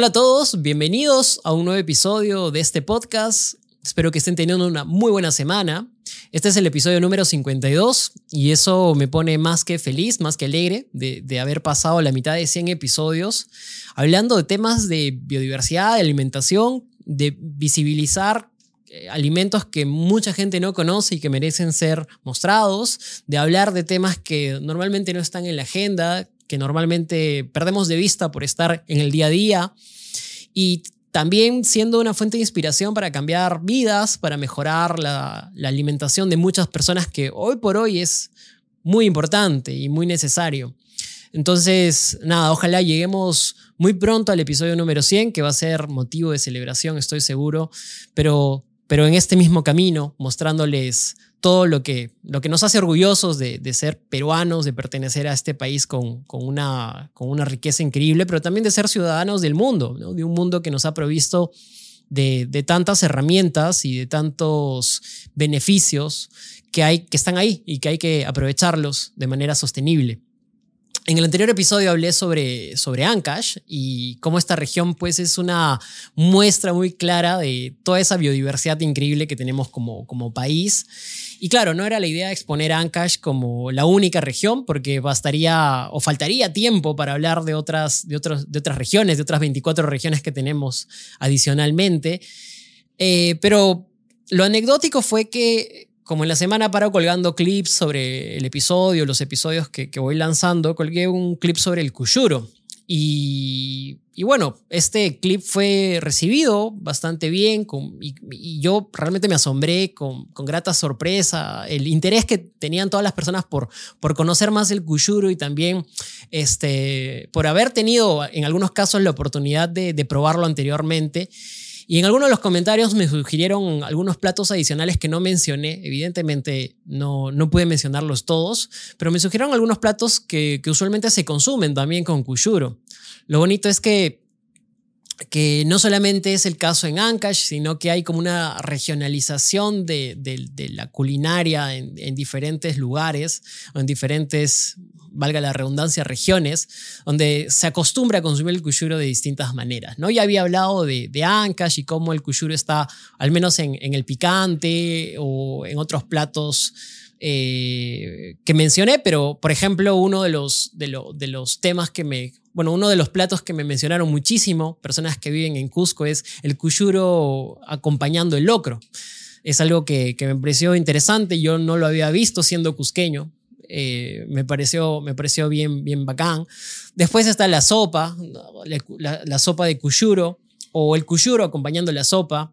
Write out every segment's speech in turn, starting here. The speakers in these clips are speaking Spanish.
Hola a todos, bienvenidos a un nuevo episodio de este podcast. Espero que estén teniendo una muy buena semana. Este es el episodio número 52 y eso me pone más que feliz, más que alegre de, haber pasado la mitad de 100 episodios hablando de temas de biodiversidad, de alimentación, de visibilizar eh, alimentos que mucha gente no conoce y que merecen ser mostrados, de hablar de temas que normalmente no están en la agenda, que normalmente perdemos de vista por estar en el día a día y también siendo una fuente de inspiración para cambiar vidas, para mejorar la, alimentación de muchas personas que hoy por hoy es muy importante y muy necesario. Entonces, nada, ojalá lleguemos muy pronto al episodio número 100, que va a ser motivo de celebración, estoy seguro, pero, pero en este mismo camino, mostrándoles todo lo que, lo que nos hace orgullosos de, ser peruanos, de pertenecer a este país con, una, con una riqueza increíble, pero también de ser ciudadanos del mundo, de un mundo que nos ha provisto de, tantas herramientas y de tantos beneficios que, hay, que están ahí y que hay que aprovecharlos de manera sostenible. En el anterior episodio hablé sobre, sobre Ancash y cómo esta región pues es una muestra muy clara de toda esa biodiversidad increíble que tenemos como, como país. Y claro, no era la idea de exponer Ancash como la única región porque bastaría o faltaría tiempo para hablar de otras, de otros, de otras regiones, de otras 24 regiones que tenemos adicionalmente. Eh, pero lo anecdótico fue que como en la semana paro colgando clips sobre el episodio, los episodios que, voy lanzando, colgué un clip sobre el Kuyuro. Y, bueno, este clip fue recibido bastante bien y, yo realmente me asombré con, grata sorpresa el interés que tenían todas las personas por, por conocer más el Kuyuro y también este, por haber tenido en algunos casos la oportunidad de probarlo anteriormente. Y en algunos de los comentarios me sugirieron algunos platos adicionales que no mencioné. Evidentemente no, no pude mencionarlos todos, pero me sugirieron algunos platos que, usualmente se consumen también con kuyuro. Lo bonito es que que no solamente es el caso en Ancash, sino que hay como una regionalización de, la culinaria en, en, diferentes lugares en diferentes valga la redundancia, regiones, donde se acostumbra a consumir el kuyuro de distintas maneras. ¿no? Ya había hablado de, de Ancash y cómo el kuyuro está, al menos en, el picante o en otros platos eh, que mencioné, pero por ejemplo, uno de los, de, de los temas que me, bueno, uno de los platos que me mencionaron muchísimo, personas que viven en Cusco, es el kuyuro acompañando el locro. Es algo que, que me pareció interesante, yo no lo había visto siendo cusqueño, eh, me, pareció, me pareció bien, bien bacán. Después está la sopa, la, sopa de cuyuro o el cuyuro acompañando la sopa.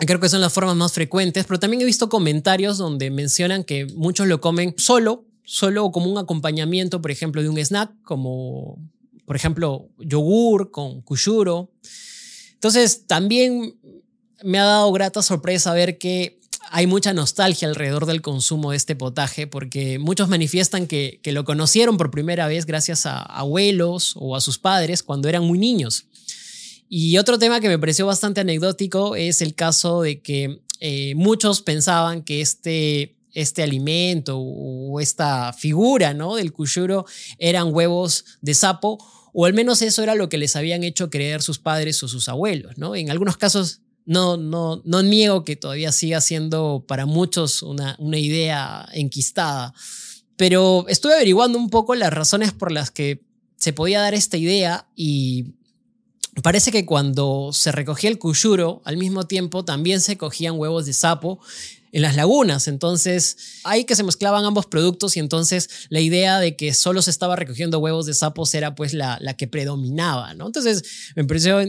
Creo que son las formas más frecuentes, pero también he visto comentarios donde mencionan que muchos lo comen solo, solo como un acompañamiento, por ejemplo, de un snack, como por ejemplo yogur con cuyuro. Entonces, también me ha dado grata sorpresa ver que hay mucha nostalgia alrededor del consumo de este potaje porque muchos manifiestan que, lo conocieron por primera vez gracias a abuelos o a sus padres cuando eran muy niños. Y otro tema que me pareció bastante anecdótico es el caso de que eh, muchos pensaban que este, este alimento o esta figura ¿no? del cuyuro eran huevos de sapo, o al menos eso era lo que les habían hecho creer sus padres o sus abuelos. ¿no? En algunos casos no, no, no niego que todavía siga siendo para muchos una, una idea enquistada, pero estuve averiguando un poco las razones por las que se podía dar esta idea y parece que cuando se recogía el cuyuro, al mismo tiempo también se cogían huevos de sapo en las lagunas. Entonces, ahí que se mezclaban ambos productos y entonces la idea de que solo se estaba recogiendo huevos de sapos era pues la, que predominaba, ¿no? Entonces, me pareció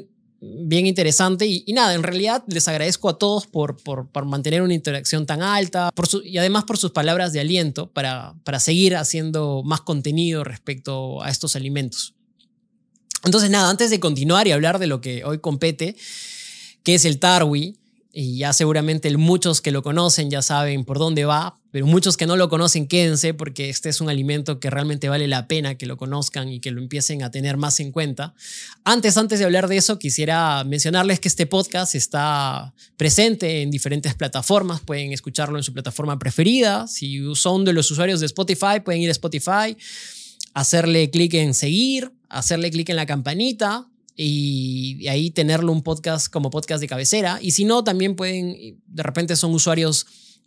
bien interesante. Y, nada, en realidad les agradezco a todos por, por, mantener una interacción tan alta y además por sus palabras de aliento para, para seguir haciendo más contenido respecto a estos alimentos. Entonces, nada, antes de continuar y hablar de lo que hoy compete, que es el tarwi, y ya seguramente muchos que lo conocen ya saben por dónde va, pero muchos que no lo conocen, quédense porque este es un alimento que realmente vale la pena que lo conozcan y que lo empiecen a tener más en cuenta. Antes, antes de hablar de eso, quisiera mencionarles que este podcast está presente en diferentes plataformas, pueden escucharlo en su plataforma preferida. Si son de los usuarios de Spotify, pueden ir a Spotify, hacerle clic en seguir, hacerle clic en la campanita y ahí tenerlo un podcast como podcast de cabecera. Y si no, también pueden, de repente son usuarios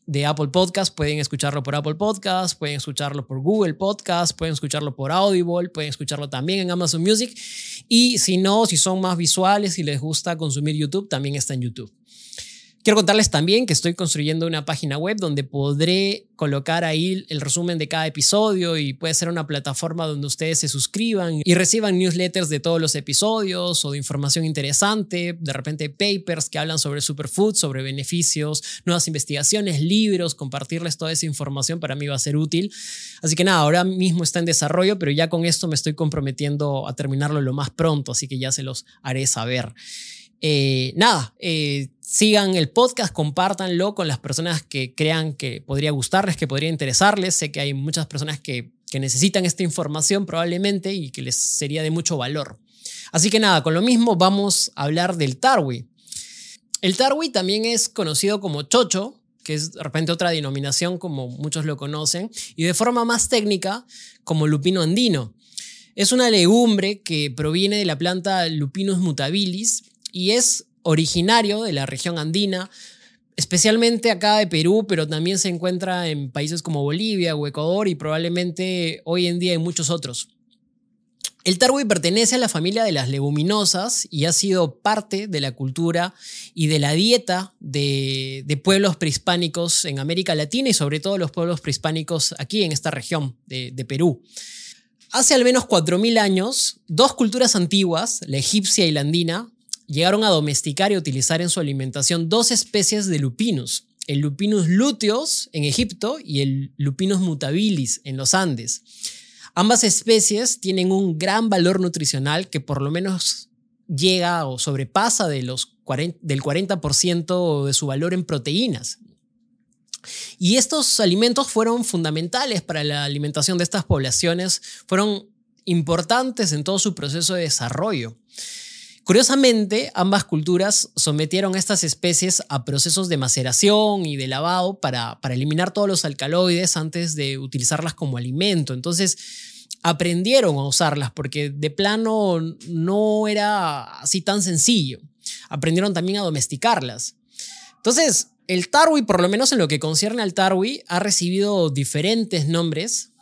de Apple Podcast, pueden escucharlo por Apple Podcast, pueden escucharlo por Google Podcast, pueden escucharlo por Audible, pueden escucharlo también en Amazon Music. Y si no, si son más visuales y les gusta consumir YouTube, también está en YouTube. Quiero contarles también que estoy construyendo una página web donde podré colocar ahí el resumen de cada episodio y puede ser una plataforma donde ustedes se suscriban y reciban newsletters de todos los episodios o de información interesante, de repente papers que hablan sobre superfood, sobre beneficios, nuevas investigaciones, libros, compartirles toda esa información para mí va a ser útil. Así que nada, ahora mismo está en desarrollo, pero ya con esto me estoy comprometiendo a terminarlo lo más pronto, así que ya se los haré saber. Eh, nada, eh, sigan el podcast, compártanlo con las personas que crean que podría gustarles, que podría interesarles. Sé que hay muchas personas que, que necesitan esta información probablemente y que les sería de mucho valor. Así que nada, con lo mismo vamos a hablar del tarwi. El tarwi también es conocido como chocho, que es de repente otra denominación como muchos lo conocen, y de forma más técnica como lupino andino. Es una legumbre que proviene de la planta Lupinus mutabilis y es originario de la región andina, especialmente acá de Perú, pero también se encuentra en países como Bolivia o Ecuador y probablemente hoy en día en muchos otros. El tarwi pertenece a la familia de las leguminosas y ha sido parte de la cultura y de la dieta de, pueblos prehispánicos en América Latina y sobre todo los pueblos prehispánicos aquí en esta región de, de Perú. Hace al menos 4.000 años, dos culturas antiguas, la egipcia y la andina, llegaron a domesticar y utilizar en su alimentación dos especies de lupinus, el Lupinus luteus en Egipto y el Lupinus mutabilis en los Andes. Ambas especies tienen un gran valor nutricional que por lo menos llega o sobrepasa de los del 40% de su valor en proteínas. Y estos alimentos fueron fundamentales para la alimentación de estas poblaciones, fueron importantes en todo su proceso de desarrollo. Curiosamente, ambas culturas sometieron a estas especies a procesos de maceración y de lavado para, para eliminar todos los alcaloides antes de utilizarlas como alimento. Entonces, aprendieron a usarlas porque de plano no era así tan sencillo. Aprendieron también a domesticarlas. Entonces, el tarwi, por lo menos en lo que concierne al tarwi, ha recibido diferentes nombres.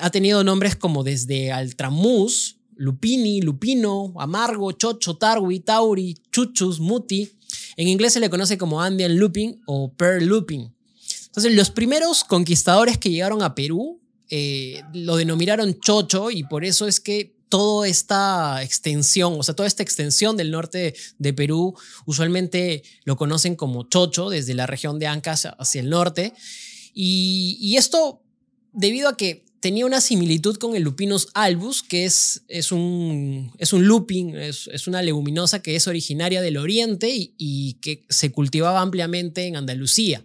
ha tenido nombres como desde altramús, lupini, lupino, amargo, chocho, tarwi, tauri, chuchus, muti. En inglés se le conoce como Andean looping o pearl looping. Entonces, los primeros conquistadores que llegaron a Perú eh, lo denominaron chocho y por eso es que toda esta extensión, o sea, toda esta extensión del norte de Perú, usualmente lo conocen como chocho, desde la región de Ancas hacia el norte. Y esto debido a que tenía una similitud con el Lupinus albus, que es, es, un, es un lupin, es, es, una leguminosa que es originaria del oriente y, que se cultivaba ampliamente en Andalucía.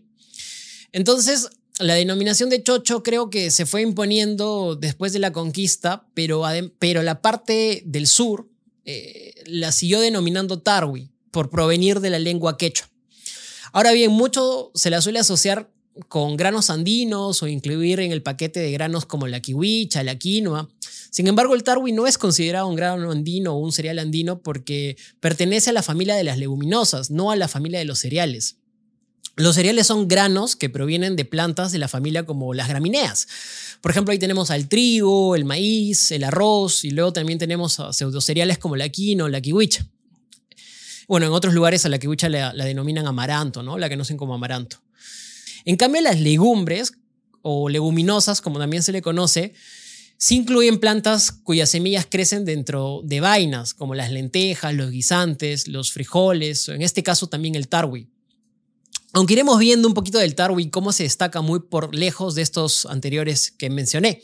Entonces, la denominación de chocho creo que se fue imponiendo después de la conquista, pero, pero la parte del sur eh, la siguió denominando tarwi, por provenir de la lengua quechua. Ahora bien, mucho se la suele asociar con granos andinos o incluir en el paquete de granos como la kiwicha, la quinoa. Sin embargo, el tarwi no es considerado un grano andino o un cereal andino porque pertenece a la familia de las leguminosas, no a la familia de los cereales. Los cereales son granos que provienen de plantas de la familia como las gramíneas. Por ejemplo, ahí tenemos al trigo, el maíz, el arroz y luego también tenemos pseudocereales como la quinoa la kiwicha. Bueno, en otros lugares a la kiwicha la, la denominan amaranto, ¿no? La conocen como amaranto. En cambio, las legumbres o leguminosas, como también se le conoce, sí incluyen plantas cuyas semillas crecen dentro de vainas, como las lentejas, los guisantes, los frijoles, o en este caso también el tarwi. Aunque iremos viendo un poquito del tarwi cómo se destaca muy por lejos de estos anteriores que mencioné.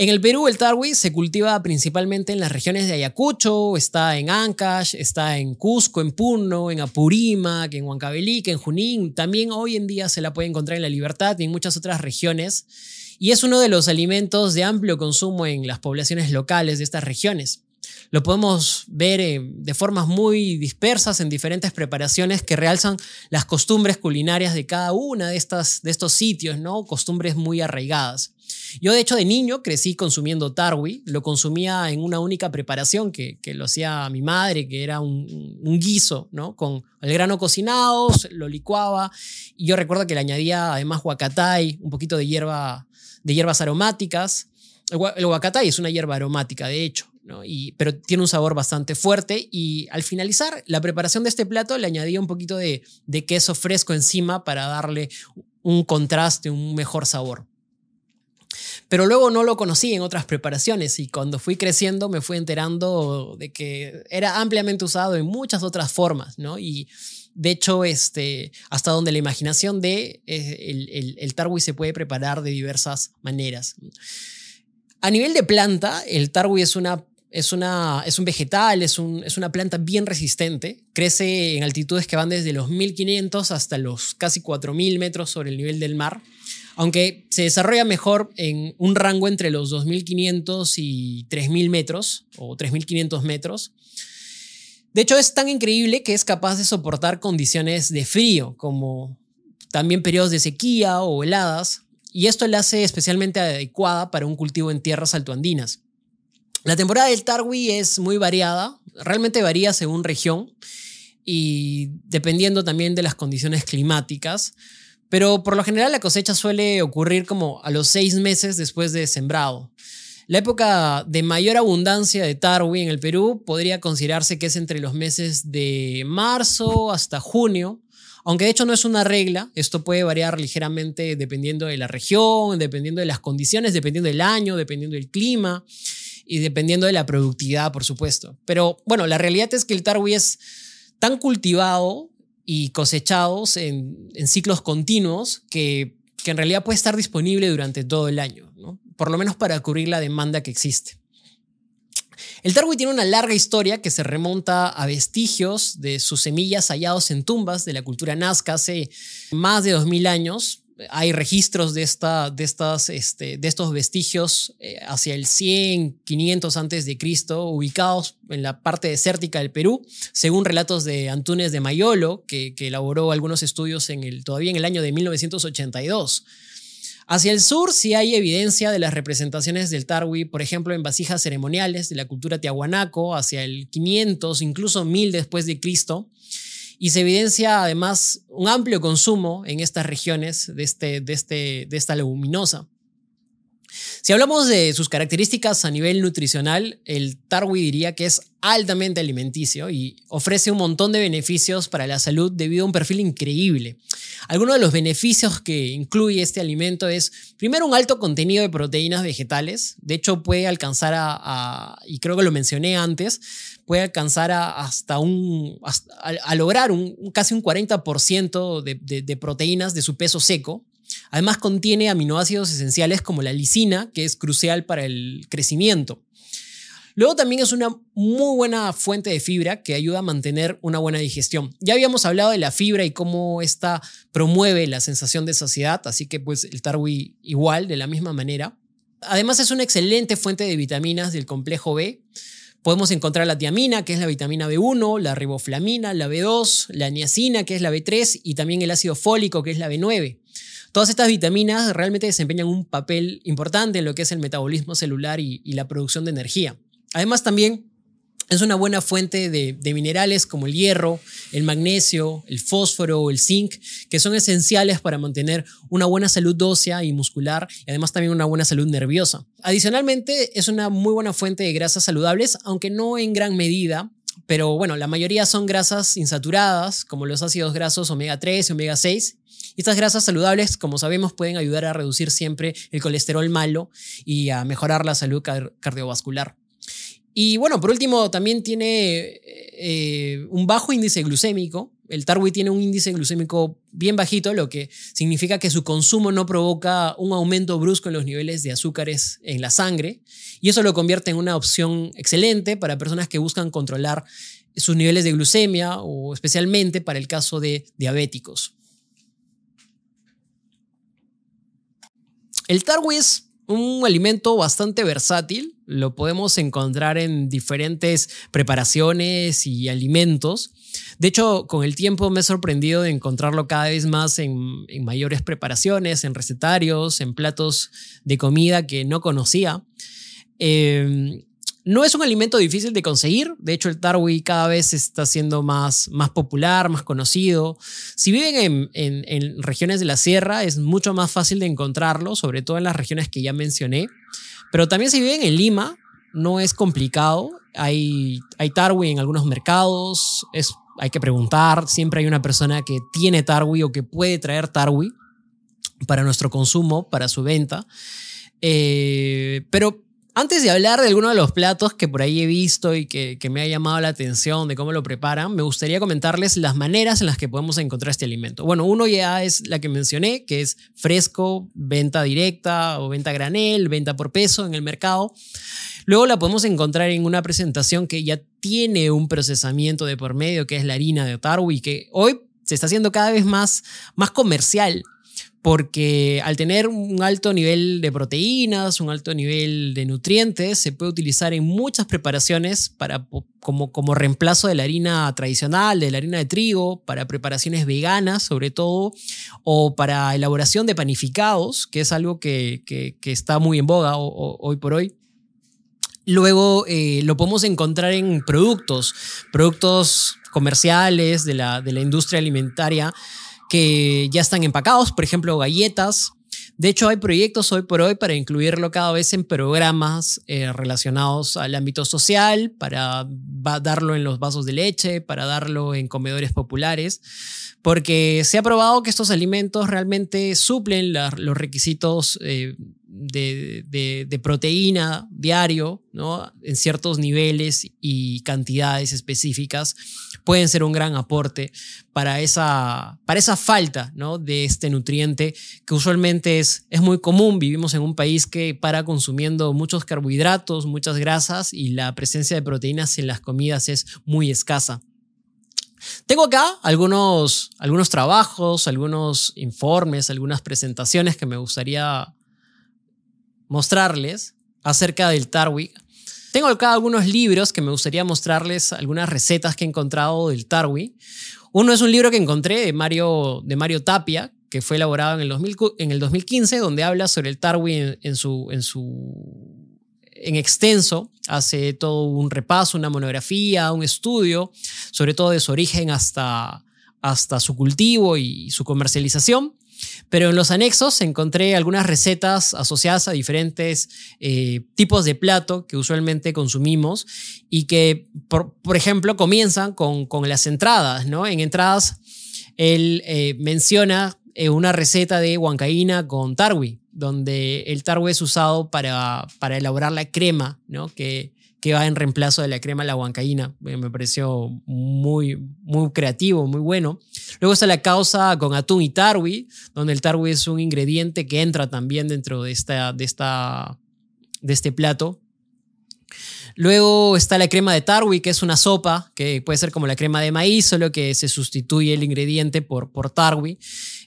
En el Perú, el tarwi se cultiva principalmente en las regiones de Ayacucho, está en Ancash, está en Cusco, en Puno, en Apurímac, en Huancavelic, en Junín. También hoy en día se la puede encontrar en La Libertad y en muchas otras regiones. Y es uno de los alimentos de amplio consumo en las poblaciones locales de estas regiones. Lo podemos ver eh, de formas muy dispersas en diferentes preparaciones que realzan las costumbres culinarias de cada una de, estas, de estos sitios, ¿no? Costumbres muy arraigadas. Yo, de hecho, de niño crecí consumiendo tarwi. Lo consumía en una única preparación que, lo hacía mi madre, que era un, guiso, ¿no? Con el grano cocinado, lo licuaba. Y yo recuerdo que le añadía además huacatay, un poquito de, hierba, de hierbas aromáticas. El huacatay es una hierba aromática, de hecho, ¿no? pero tiene un sabor bastante fuerte. Y al finalizar la preparación de este plato, le añadía un poquito de, queso fresco encima para darle un contraste, un mejor sabor. Pero luego no lo conocí en otras preparaciones y cuando fui creciendo me fui enterando de que era ampliamente usado en muchas otras formas. Y de hecho, este, hasta donde la imaginación de eh, el, el, tarwi se puede preparar de diversas maneras. A nivel de planta, el tarwi es una es, una, es un vegetal, es, un, es, una planta bien resistente. Crece en altitudes que van desde los 1500 hasta los casi 4000 metros sobre el nivel del mar aunque se desarrolla mejor en un rango entre los 2.500 y 3.000 metros o 3.500 metros. De hecho, es tan increíble que es capaz de soportar condiciones de frío, como también periodos de sequía o heladas, y esto la hace especialmente adecuada para un cultivo en tierras altoandinas. La temporada del tarwi es muy variada, realmente varía según región y dependiendo también de las condiciones climáticas. Pero por lo general la cosecha suele ocurrir como a los seis meses después de sembrado. La época de mayor abundancia de tarwi en el Perú podría considerarse que es entre los meses de marzo hasta junio, aunque de hecho no es una regla, esto puede variar ligeramente dependiendo de la región, dependiendo de las condiciones, dependiendo del año, dependiendo del clima y dependiendo de la productividad, por supuesto. Pero bueno, la realidad es que el tarwi es tan cultivado y cosechados en, ciclos continuos que, en realidad puede estar disponible durante todo el año, por lo menos para cubrir la demanda que existe. El tarwi tiene una larga historia que se remonta a vestigios de sus semillas hallados en tumbas de la cultura nazca hace más de 2000 años, hay registros de, esta, de, estas, este, de estos vestigios eh, hacia el 100, 500 antes de Cristo, ubicados en la parte desértica del Perú, según relatos de Antunes de Mayolo, que, elaboró algunos estudios en el, todavía en el año de 1982. Hacia el sur sí hay evidencia de las representaciones del Tarwi, por ejemplo, en vasijas ceremoniales de la cultura tiahuanaco, hacia el 500, incluso 1000 después de Cristo y se evidencia además un amplio consumo en estas regiones de, este, de, este, de esta leguminosa. Si hablamos de sus características a nivel nutricional, el tarwi diría que es altamente alimenticio y ofrece un montón de beneficios para la salud debido a un perfil increíble. Algunos de los beneficios que incluye este alimento es, primero, un alto contenido de proteínas vegetales. De hecho, puede alcanzar a, y creo que lo mencioné antes, puede alcanzar a, hasta un, a, lograr un, casi un 40% de, de proteínas de su peso seco. Además contiene aminoácidos esenciales como la lisina, que es crucial para el crecimiento. Luego también es una muy buena fuente de fibra que ayuda a mantener una buena digestión. Ya habíamos hablado de la fibra y cómo esta promueve la sensación de saciedad, así que pues el tarwi igual, de la misma manera. Además es una excelente fuente de vitaminas del complejo B. Podemos encontrar la tiamina, que es la vitamina B1, la riboflamina, la B2, la niacina, que es la B3, y también el ácido fólico, que es la B9. Todas estas vitaminas realmente desempeñan un papel importante en lo que es el metabolismo celular y, la producción de energía. Además también es una buena fuente de, minerales como el hierro, el magnesio, el fósforo, el zinc, que son esenciales para mantener una buena salud ósea y muscular y además también una buena salud nerviosa. Adicionalmente, es una muy buena fuente de grasas saludables, aunque no en gran medida, pero bueno, la mayoría son grasas insaturadas, como los ácidos grasos omega 3 y omega 6, estas grasas saludables, como sabemos, pueden ayudar a reducir siempre el colesterol malo y a mejorar la salud cardiovascular. Y bueno, por último, también tiene eh, un bajo índice glucémico, el tarwi tiene un índice glucémico bien bajito, lo que significa que su consumo no provoca un aumento brusco en los niveles de azúcares en la sangre. Y eso lo convierte en una opción excelente para personas que buscan controlar sus niveles de glucemia o especialmente para el caso de diabéticos. El tarwi es un alimento bastante versátil, lo podemos encontrar en diferentes preparaciones y alimentos. De hecho, con el tiempo me he sorprendido de encontrarlo cada vez más en, mayores preparaciones, en recetarios, en platos de comida que no conocía. Eh, no es un alimento difícil de conseguir, de hecho el tarwi cada vez está siendo más, más popular, más conocido. Si viven en, regiones de la sierra es mucho más fácil de encontrarlo, sobre todo en las regiones que ya mencioné. Pero también si viven en Lima, no es complicado. Hay, hay tarwi en algunos mercados, es, hay que preguntar, siempre hay una persona que tiene tarwi o que puede traer tarwi para nuestro consumo, para su venta. Eh, pero antes de hablar de alguno de los platos que por ahí he visto y que, me ha llamado la atención de cómo lo preparan, me gustaría comentarles las maneras en las que podemos encontrar este alimento. Bueno, uno ya es la que mencioné, que es fresco, venta directa o venta granel, venta por peso en el mercado. Luego la podemos encontrar en una presentación que ya tiene un procesamiento de por medio, que es la harina de tarwi, que hoy se está haciendo cada vez más, más comercial porque al tener un alto nivel de proteínas, un alto nivel de nutrientes, se puede utilizar en muchas preparaciones para, como, como reemplazo de la harina tradicional, de la harina de trigo, para preparaciones veganas sobre todo, o para elaboración de panificados, que es algo que, está muy en boga hoy por hoy. Luego eh, lo podemos encontrar en productos, productos comerciales de la, de la industria alimentaria que ya están empacados, por ejemplo, galletas. De hecho, hay proyectos hoy por hoy para incluirlo cada vez en programas eh, relacionados al ámbito social, para darlo en los vasos de leche, para darlo en comedores populares, porque se ha probado que estos alimentos realmente suplen los requisitos eh, de, proteína diario, ¿no? En ciertos niveles y cantidades específicas, pueden ser un gran aporte para esa, para esa falta, ¿no? De este nutriente que usualmente es, es muy común. Vivimos en un país que para consumiendo muchos carbohidratos, muchas grasas y la presencia de proteínas en las comidas es muy escasa. Tengo acá algunos, algunos trabajos, algunos informes, algunas presentaciones que me gustaría mostrarles acerca del Tarwi. Tengo acá algunos libros que me gustaría mostrarles, algunas recetas que he encontrado del Tarwi. Uno es un libro que encontré de Mario, de Mario Tapia, que fue elaborado en el, en el 2015, donde habla sobre el Tarwi en, su, en, su, en extenso. Hace todo un repaso, una monografía, un estudio, sobre todo de su origen hasta, hasta su cultivo y su comercialización. Pero en los anexos encontré algunas recetas asociadas a diferentes eh, tipos de plato que usualmente consumimos y que, por, ejemplo, comienzan con, las entradas. ¿no? En entradas, él eh, menciona eh, una receta de huancaína con tarwi, donde el tarwi es usado para, elaborar la crema, que va en reemplazo de la crema la huancaína. Me pareció muy, muy creativo, muy bueno. Luego está la causa con atún y tarwi, donde el tarwi es un ingrediente que entra también dentro de, esta, de, este plato. Luego está la crema de tarwi, que es una sopa, que puede ser como la crema de maíz, solo que se sustituye el ingrediente por, por tarwi.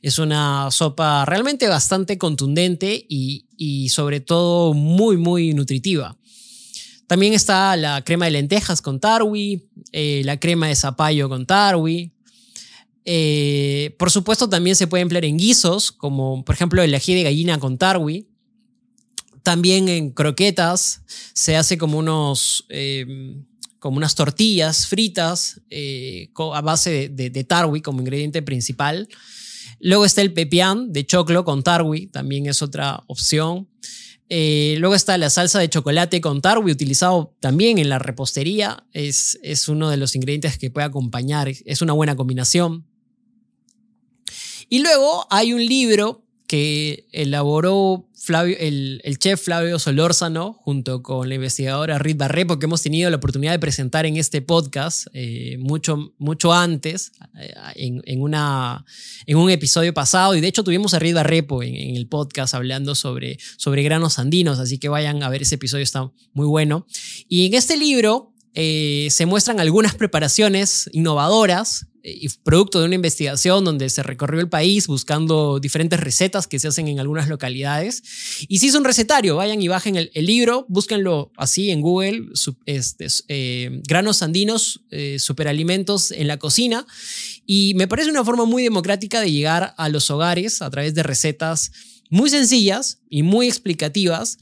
Es una sopa realmente bastante contundente y, y sobre todo muy, muy nutritiva. También está la crema de lentejas con tarwi, eh, la crema de zapallo con tarwi. Eh, por supuesto, también se puede emplear en guisos, como por ejemplo el ají de gallina con tarwi. También en croquetas se hace como, unos, eh, como unas tortillas fritas a base de, de, tarwi como ingrediente principal. Luego está el pepián de choclo con tarwi, también es otra opción. Eh, luego está la salsa de chocolate con tarwi, utilizado también en la repostería. Es, es uno de los ingredientes que puede acompañar. Es una buena combinación. Y luego hay un libro que elaboró el, chef Flavio Solórzano junto con la investigadora Rit Barrepo que hemos tenido la oportunidad de presentar en este podcast eh, mucho, mucho antes, eh, en, una, en un episodio pasado. Y de hecho tuvimos a Rit Barrepo en, en, el podcast hablando sobre, sobre granos andinos, así que vayan a ver ese episodio, está muy bueno. Y en este libro eh, se muestran algunas preparaciones innovadoras y producto de una investigación donde se recorrió el país buscando diferentes recetas que se hacen en algunas localidades. Y si es un recetario, vayan y bajen el, libro, búsquenlo así en Google, este, eh, granos andinos, eh, superalimentos en la cocina. Y me parece una forma muy democrática de llegar a los hogares a través de recetas muy sencillas y muy explicativas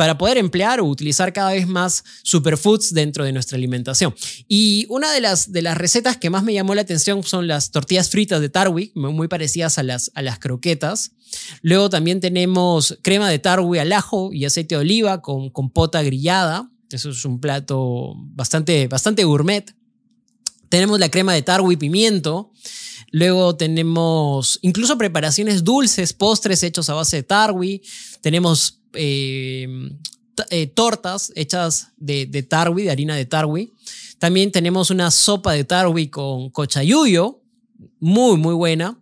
para poder emplear o utilizar cada vez más superfoods dentro de nuestra alimentación. Y una de las, de las recetas que más me llamó la atención son las tortillas fritas de Tarwi, muy parecidas a las, a las croquetas. Luego también tenemos crema de Tarwi al ajo y aceite de oliva con compota grillada. Eso es un plato bastante, bastante gourmet. Tenemos la crema de Tarwi pimiento. Luego tenemos incluso preparaciones dulces, postres hechos a base de tarwi. Tenemos eh, eh, tortas hechas de, tarwi, de harina de tarwi. También tenemos una sopa de tarwi con cochayuyo, muy, muy buena.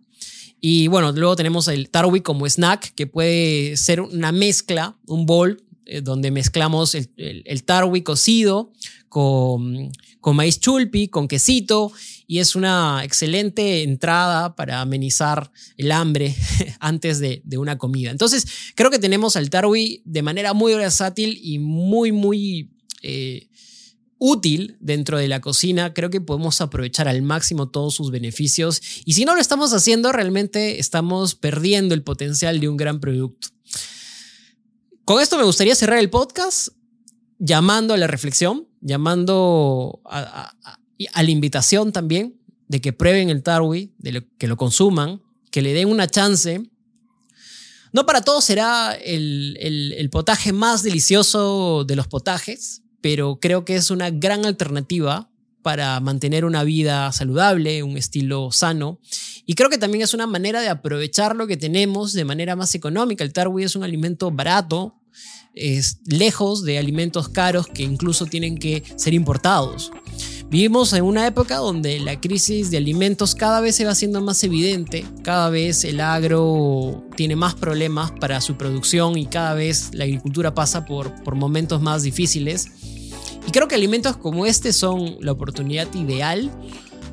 Y bueno, luego tenemos el tarwi como snack, que puede ser una mezcla, un bowl, eh, donde mezclamos el, el tarwi cocido con, con maíz chulpi, con quesito y es una excelente entrada para amenizar el hambre antes de, una comida. Entonces, creo que tenemos al Tarwi de manera muy versátil y muy, muy eh, útil dentro de la cocina. Creo que podemos aprovechar al máximo todos sus beneficios y si no lo estamos haciendo, realmente estamos perdiendo el potencial de un gran producto. Con esto me gustaría cerrar el podcast llamando a la reflexión, llamando a, la invitación también de que prueben el tarwi, de que lo consuman, que le den una chance. No para todos será el, el, potaje más delicioso de los potajes, pero creo que es una gran alternativa para mantener una vida saludable, un estilo sano. Y creo que también es una manera de aprovechar lo que tenemos de manera más económica. El tarwi es un alimento barato, es lejos de alimentos caros que incluso tienen que ser importados. Vivimos en una época donde la crisis de alimentos cada vez se va haciendo más evidente, cada vez el agro tiene más problemas para su producción y cada vez la agricultura pasa por, por momentos más difíciles. Y creo que alimentos como este son la oportunidad ideal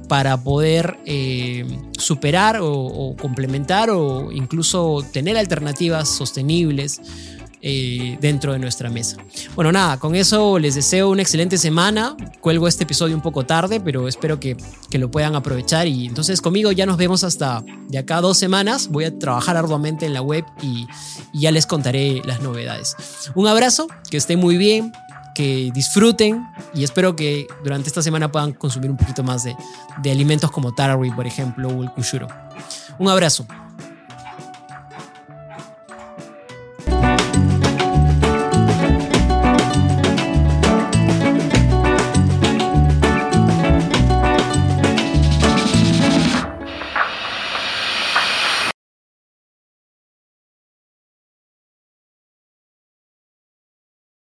para poder eh, superar o, complementar o incluso tener alternativas sostenibles eh, dentro de nuestra mesa. Bueno, nada, con eso les deseo una excelente semana. Cuelgo este episodio un poco tarde, pero espero que, que lo puedan aprovechar. Y entonces conmigo ya nos vemos hasta de acá dos semanas. Voy a trabajar arduamente en la web y, y ya les contaré las novedades. Un abrazo, que estén muy bien que disfruten y espero que durante esta semana puedan consumir un poquito más de, de alimentos como tarwi, por ejemplo, o el kushuro. Un abrazo.